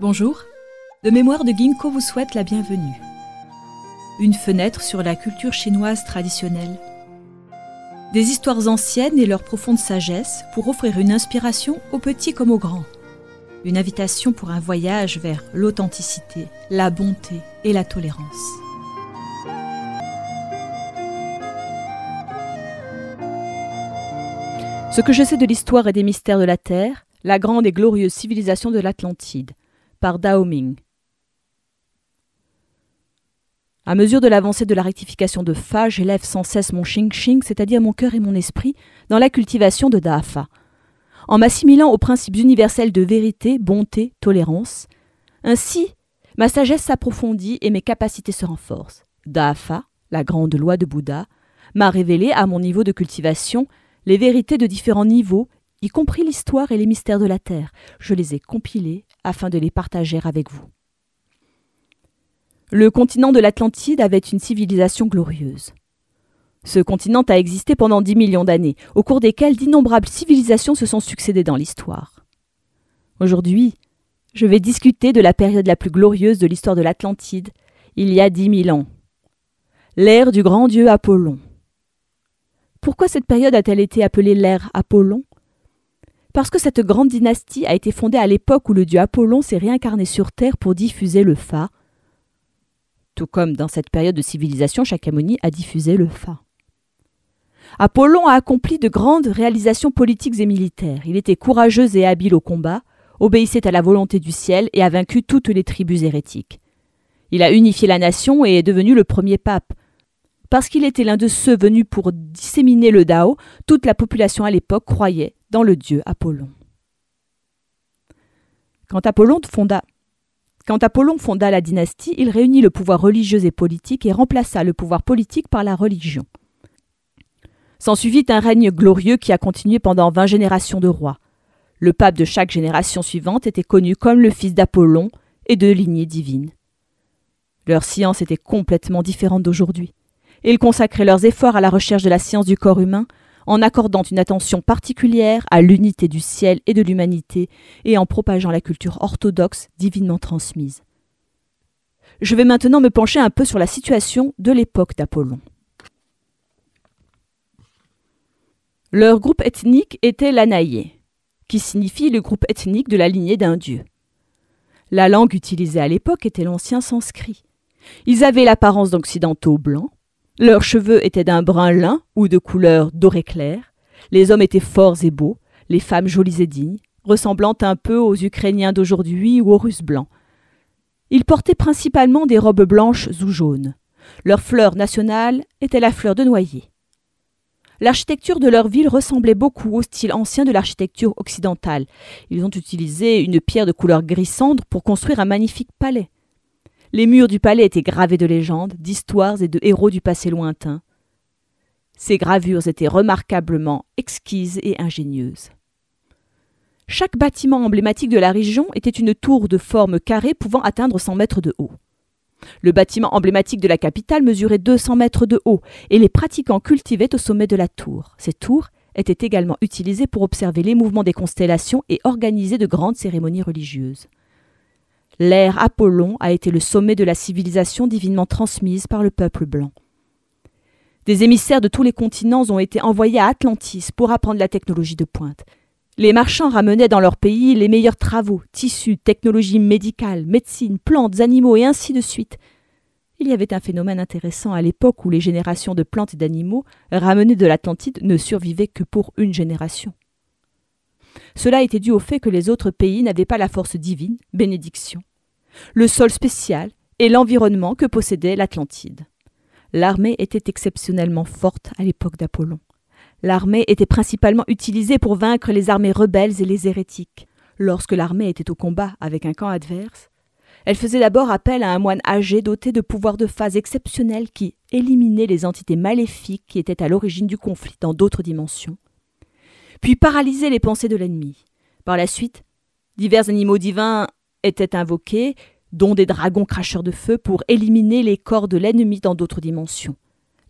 Bonjour, le mémoire de Ginkgo vous souhaite la bienvenue. Une fenêtre sur la culture chinoise traditionnelle. Des histoires anciennes et leur profonde sagesse pour offrir une inspiration aux petits comme aux grands. Une invitation pour un voyage vers l'authenticité, la bonté et la tolérance. Ce que je sais de l'histoire et des mystères de la Terre, la grande et glorieuse civilisation de l'Atlantide, par Dao Ming. À mesure de l'avancée de la rectification de Fa, j'élève sans cesse mon Xing-Xing, c'est-à-dire mon cœur et mon esprit, dans la cultivation de Dafa. En m'assimilant aux principes universels de vérité, bonté, tolérance, ainsi ma sagesse s'approfondit et mes capacités se renforcent. Dafa, la grande loi de Bouddha, m'a révélé à mon niveau de cultivation les vérités de différents niveaux y compris l'histoire et les mystères de la Terre. Je les ai compilés afin de les partager avec vous. Le continent de l'Atlantide avait une civilisation glorieuse. Ce continent a existé pendant dix millions d'années, au cours desquelles d'innombrables civilisations se sont succédées dans l'histoire. Aujourd'hui, je vais discuter de la période la plus glorieuse de l'histoire de l'Atlantide, il y a dix mille ans. L'ère du grand dieu Apollon. Pourquoi cette période a-t-elle été appelée l'ère Apollon? Parce que cette grande dynastie a été fondée à l'époque où le dieu Apollon s'est réincarné sur Terre pour diffuser le Fa, tout comme dans cette période de civilisation, Shakyamuni a diffusé le Fa. Apollon a accompli de grandes réalisations politiques et militaires. Il était courageux et habile au combat, obéissait à la volonté du ciel et a vaincu toutes les tribus hérétiques. Il a unifié la nation et est devenu le premier pape. Parce qu'il était l'un de ceux venus pour disséminer le Dao, toute la population à l'époque croyait dans le dieu Apollon. Quand Apollon fonda la dynastie, il réunit le pouvoir religieux et politique et remplaça le pouvoir politique par la religion. S'ensuivit un règne glorieux qui a continué pendant vingt générations de rois. Le pape de chaque génération suivante était connu comme le fils d'Apollon et de lignée divine. Leur science était complètement différente d'aujourd'hui. Ils consacraient leurs efforts à la recherche de la science du corps humain, en accordant une attention particulière à l'unité du ciel et de l'humanité et en propageant la culture orthodoxe divinement transmise. Je vais maintenant me pencher un peu sur la situation de l'époque d'Apollon. Leur groupe ethnique était l'Anaïe, qui signifie le groupe ethnique de la lignée d'un dieu. La langue utilisée à l'époque était l'ancien sanskrit. Ils avaient l'apparence d'occidentaux blancs, leurs cheveux étaient d'un brun lin ou de couleur doré clair. Les hommes étaient forts et beaux, les femmes jolies et dignes, ressemblant un peu aux Ukrainiens d'aujourd'hui ou aux Russes blancs. Ils portaient principalement des robes blanches ou jaunes. Leur fleur nationale était la fleur de noyer. L'architecture de leur ville ressemblait beaucoup au style ancien de l'architecture occidentale. Ils ont utilisé une pierre de couleur gris cendre pour construire un magnifique palais. Les murs du palais étaient gravés de légendes, d'histoires et de héros du passé lointain. Ces gravures étaient remarquablement exquises et ingénieuses. Chaque bâtiment emblématique de la région était une tour de forme carrée pouvant atteindre 100 mètres de haut. Le bâtiment emblématique de la capitale mesurait 200 mètres de haut et les pratiquants cultivaient au sommet de la tour. Ces tours étaient également utilisées pour observer les mouvements des constellations et organiser de grandes cérémonies religieuses. L'ère Apollon a été le sommet de la civilisation divinement transmise par le peuple blanc. Des émissaires de tous les continents ont été envoyés à Atlantis pour apprendre la technologie de pointe. Les marchands ramenaient dans leur pays les meilleurs travaux, tissus, technologies médicales, médecine, plantes, animaux et ainsi de suite. Il y avait un phénomène intéressant à l'époque où les générations de plantes et d'animaux ramenées de l'Atlantide ne survivaient que pour une génération. Cela était dû au fait que les autres pays n'avaient pas la force divine, bénédiction, le sol spécial et l'environnement que possédait l'Atlantide. L'armée était exceptionnellement forte à l'époque d'Apollon. L'armée était principalement utilisée pour vaincre les armées rebelles et les hérétiques. Lorsque l'armée était au combat avec un camp adverse, elle faisait d'abord appel à un moine âgé doté de pouvoirs de phase exceptionnels qui éliminaient les entités maléfiques qui étaient à l'origine du conflit dans d'autres dimensions, puis paralysaient les pensées de l'ennemi. Par la suite, divers animaux divins étaient invoqués, dont des dragons cracheurs de feu, pour éliminer les corps de l'ennemi dans d'autres dimensions.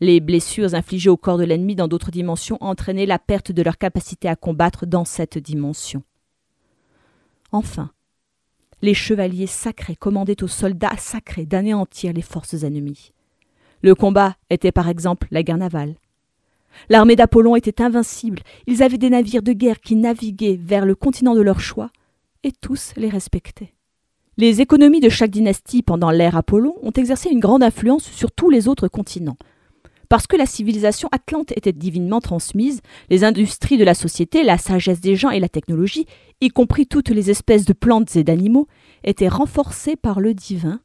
Les blessures infligées au corps de l'ennemi dans d'autres dimensions entraînaient la perte de leur capacité à combattre dans cette dimension. Enfin, Les chevaliers sacrés commandaient aux soldats sacrés d'anéantir les forces ennemies. Le combat était par exemple la guerre navale. L'armée d'Apollon était invincible, ils avaient des navires de guerre qui naviguaient vers le continent de leur choix, et tous les respectaient. Les économies de chaque dynastie pendant l'ère Apollon ont exercé une grande influence sur tous les autres continents. Parce que la civilisation atlante était divinement transmise, les industries de la société, la sagesse des gens et la technologie, y compris toutes les espèces de plantes et d'animaux, étaient renforcées par le divin,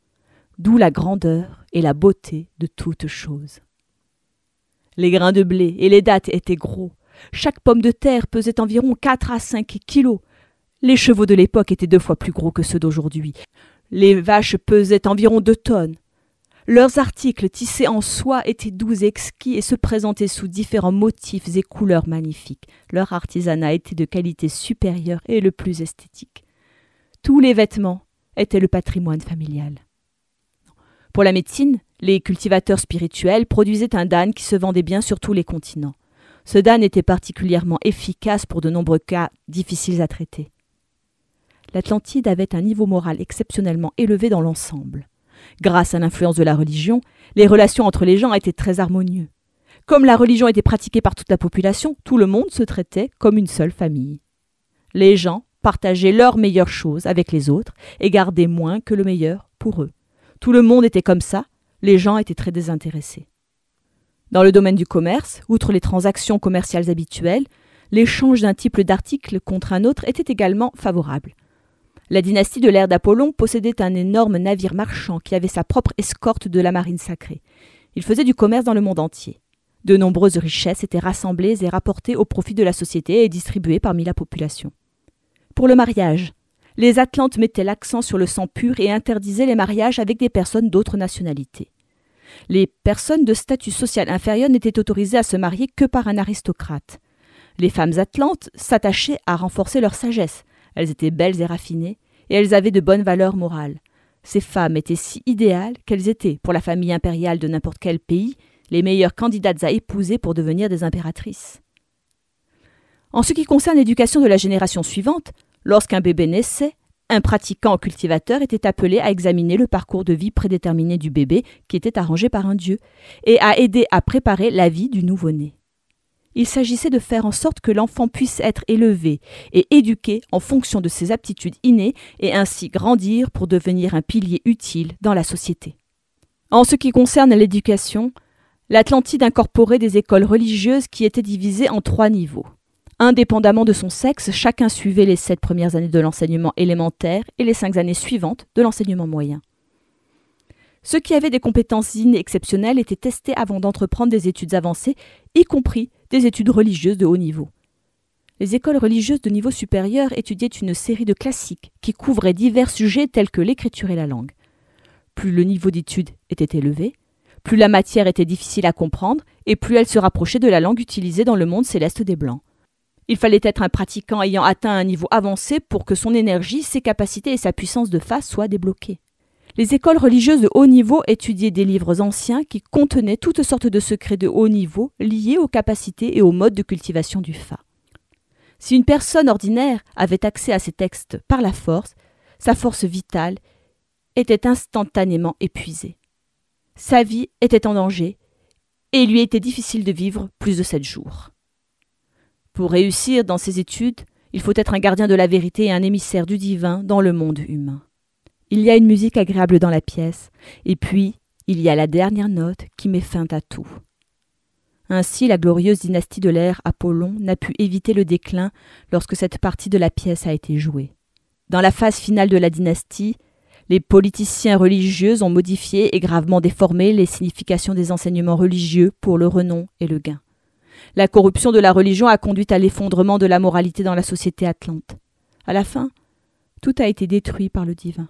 d'où la grandeur et la beauté de toutes choses. Les grains de blé et les dattes étaient gros. Chaque pomme de terre pesait environ 4 à 5 kilos. Les chevaux de l'époque étaient deux fois plus gros que ceux d'aujourd'hui. Les vaches pesaient environ deux tonnes. Leurs articles tissés en soie étaient doux et exquis et se présentaient sous différents motifs et couleurs magnifiques. Leur artisanat était de qualité supérieure et le plus esthétique. Tous les vêtements étaient le patrimoine familial. Pour la médecine, les cultivateurs spirituels produisaient un dan qui se vendait bien sur tous les continents. Ce dan était particulièrement efficace pour de nombreux cas difficiles à traiter. L'Atlantide avait un niveau moral exceptionnellement élevé dans l'ensemble. Grâce à l'influence de la religion, les relations entre les gens étaient très harmonieuses. Comme la religion était pratiquée par toute la population, tout le monde se traitait comme une seule famille. Les gens partageaient leurs meilleures choses avec les autres et gardaient moins que le meilleur pour eux. Tout le monde était comme ça, les gens étaient très désintéressés. Dans le domaine du commerce, outre les transactions commerciales habituelles, l'échange d'un type d'article contre un autre était également favorable. La dynastie de l'ère d'Apollon possédait un énorme navire marchand qui avait sa propre escorte de la marine sacrée. Il faisait du commerce dans le monde entier. De nombreuses richesses étaient rassemblées et rapportées au profit de la société et distribuées parmi la population. Pour le mariage, les Atlantes mettaient l'accent sur le sang pur et interdisaient les mariages avec des personnes d'autres nationalités. Les personnes de statut social inférieur n'étaient autorisées à se marier que par un aristocrate. Les femmes atlantes s'attachaient à renforcer leur sagesse. Elles étaient belles et raffinées, et elles avaient de bonnes valeurs morales. Ces femmes étaient si idéales qu'elles étaient, pour la famille impériale de n'importe quel pays, les meilleures candidates à épouser pour devenir des impératrices. En ce qui concerne l'éducation de la génération suivante, Lorsqu'un bébé naissait, un pratiquant cultivateur était appelé à examiner le parcours de vie prédéterminé du bébé qui était arrangé par un dieu, et à aider à préparer la vie du nouveau-né. Il s'agissait de faire en sorte que l'enfant puisse être élevé et éduqué en fonction de ses aptitudes innées et ainsi grandir pour devenir un pilier utile dans la société. En ce qui concerne l'éducation, l'Atlantide incorporait des écoles religieuses qui étaient divisées en trois niveaux. Indépendamment de son sexe, chacun suivait les sept premières années de l'enseignement élémentaire et les cinq années suivantes de l'enseignement moyen. Ceux qui avaient des compétences innées exceptionnelles étaient testés avant d'entreprendre des études avancées, y compris des études religieuses de haut niveau. Les écoles religieuses de niveau supérieur étudiaient une série de classiques qui couvraient divers sujets tels que l'écriture et la langue. Plus le niveau d'études était élevé, plus la matière était difficile à comprendre et plus elle se rapprochait de la langue utilisée dans le monde céleste des Blancs. Il fallait être un pratiquant ayant atteint un niveau avancé pour que son énergie, ses capacités et sa puissance de face soient débloquées. Les écoles religieuses de haut niveau étudiaient des livres anciens qui contenaient toutes sortes de secrets de haut niveau liés aux capacités et aux modes de cultivation du fa. Si une personne ordinaire avait accès à ces textes par la force, sa force vitale était instantanément épuisée. Sa vie était en danger et il lui était difficile de vivre plus de sept jours. Pour réussir dans ses études, il faut être un gardien de la vérité et un émissaire du divin dans le monde humain. Il y a une musique agréable dans la pièce, et puis il y a la dernière note qui met fin à tout. Ainsi, la glorieuse dynastie de l'ère Apollon n'a pu éviter le déclin lorsque cette partie de la pièce a été jouée. Dans la phase finale de la dynastie, les politiciens religieux ont modifié et gravement déformé les significations des enseignements religieux pour le renom et le gain. La corruption de la religion a conduit à l'effondrement de la moralité dans la société atlante. À la fin, tout a été détruit par le divin.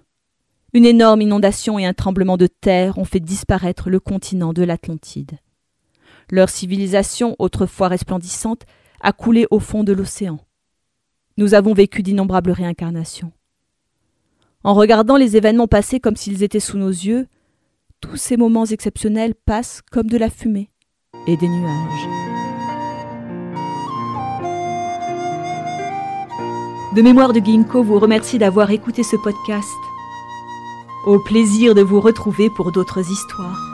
Une énorme inondation et un tremblement de terre ont fait disparaître le continent de l'Atlantide. Leur civilisation, autrefois resplendissante, a coulé au fond de l'océan. Nous avons vécu d'innombrables réincarnations. En regardant les événements passer comme s'ils étaient sous nos yeux, tous ces moments exceptionnels passent comme de la fumée et des nuages. de Mémoire de Ginkgo vous remercie d'avoir écouté ce podcast. Au plaisir de vous retrouver pour d'autres histoires.